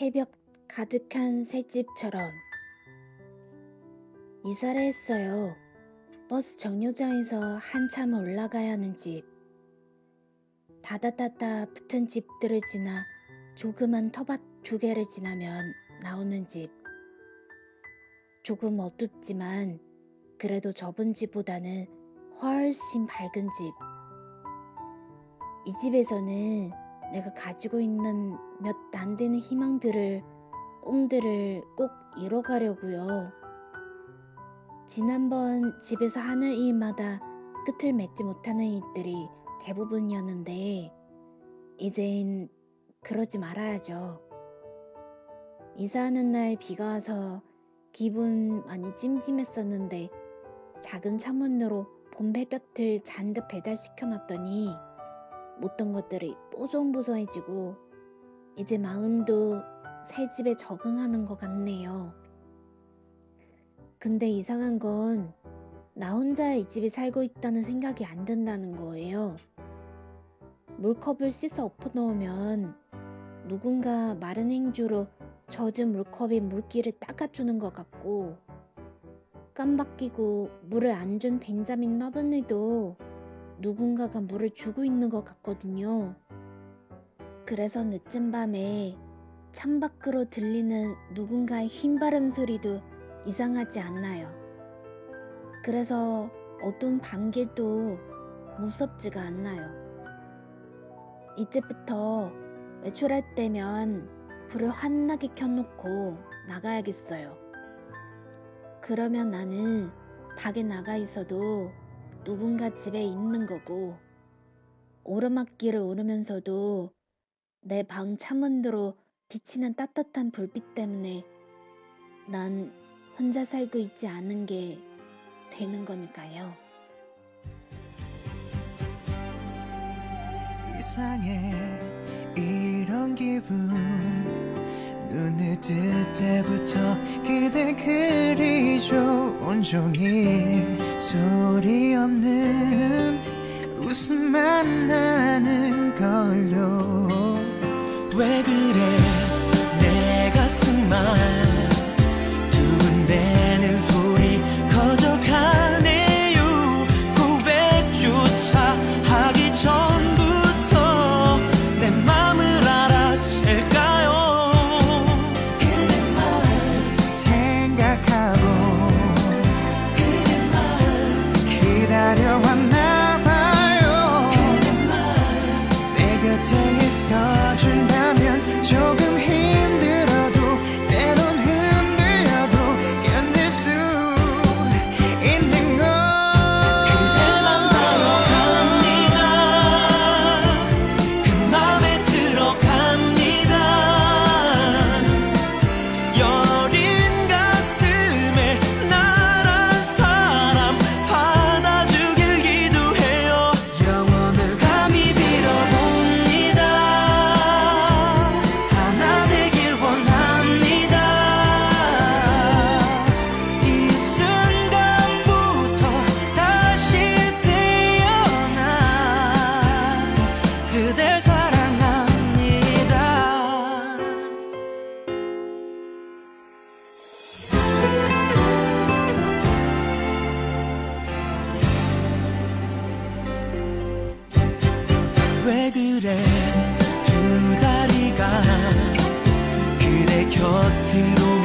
해벽 가득한 새집처럼 이사를 했어요. 버스 정류장에서 한참 올라가야 하는 집. 다다다다 붙은 집들을 지나 조그만 터밭 두 개를 지나면 나오는 집. 조금 어둡지만 그래도 접은 집보다는 훨씬 밝은 집. 이 집에서는 내가 가지고 있는 몇 안 되는 희망들을, 꿈들을 꼭 이뤄가려고요. 지난번 집에서 하는 일마다 끝을 맺지 못하는 일들이 대부분이었는데, 이젠 그러지 말아야죠. 이사하는 날 비가 와서 기분 많이 찜찜했었는데, 작은 창문으로 봄 햇볕을 잔뜩 배달시켜 놨더니, 못던 것들이 뽀송뽀송해지고 이제 마음도 새 집에 적응하는 것 같네요. 근데 이상한 건 나 혼자 이 집에 살고 있다는 생각이 안 든다는 거예요. 물컵을 씻어 엎어 놓으면 누군가 마른 행주로 젖은 물컵에 물기를 닦아주는 것 같고 깜박끼고 물을 안 준 벤자민 너브니도 누군가가 물을 주고 있는 것 같거든요. 그래서 늦은 밤에 창밖으로 들리는 누군가의 흰바람 소리도 이상하지 않나요. 그래서 어두운 밤길도 무섭지가 않나요. 이제부터 외출할 때면 불을 환하게 켜놓고 나가야겠어요. 그러면 나는 밖에 나가 있어도 누군가 집에 있는 거고 오르막길을 오르면서도 내 방 창문으로 비치는 따뜻한 불빛 때문에 난 혼자 살고 있지 않은 게 되는 거니까요. 이상해 이런 기분 눈을 뜰 때부터 그대 그리죠. 온종일 소리 없는 웃음만 나는 걸요. 왜 그래 왜 그래 두 다리가 그대 곁으로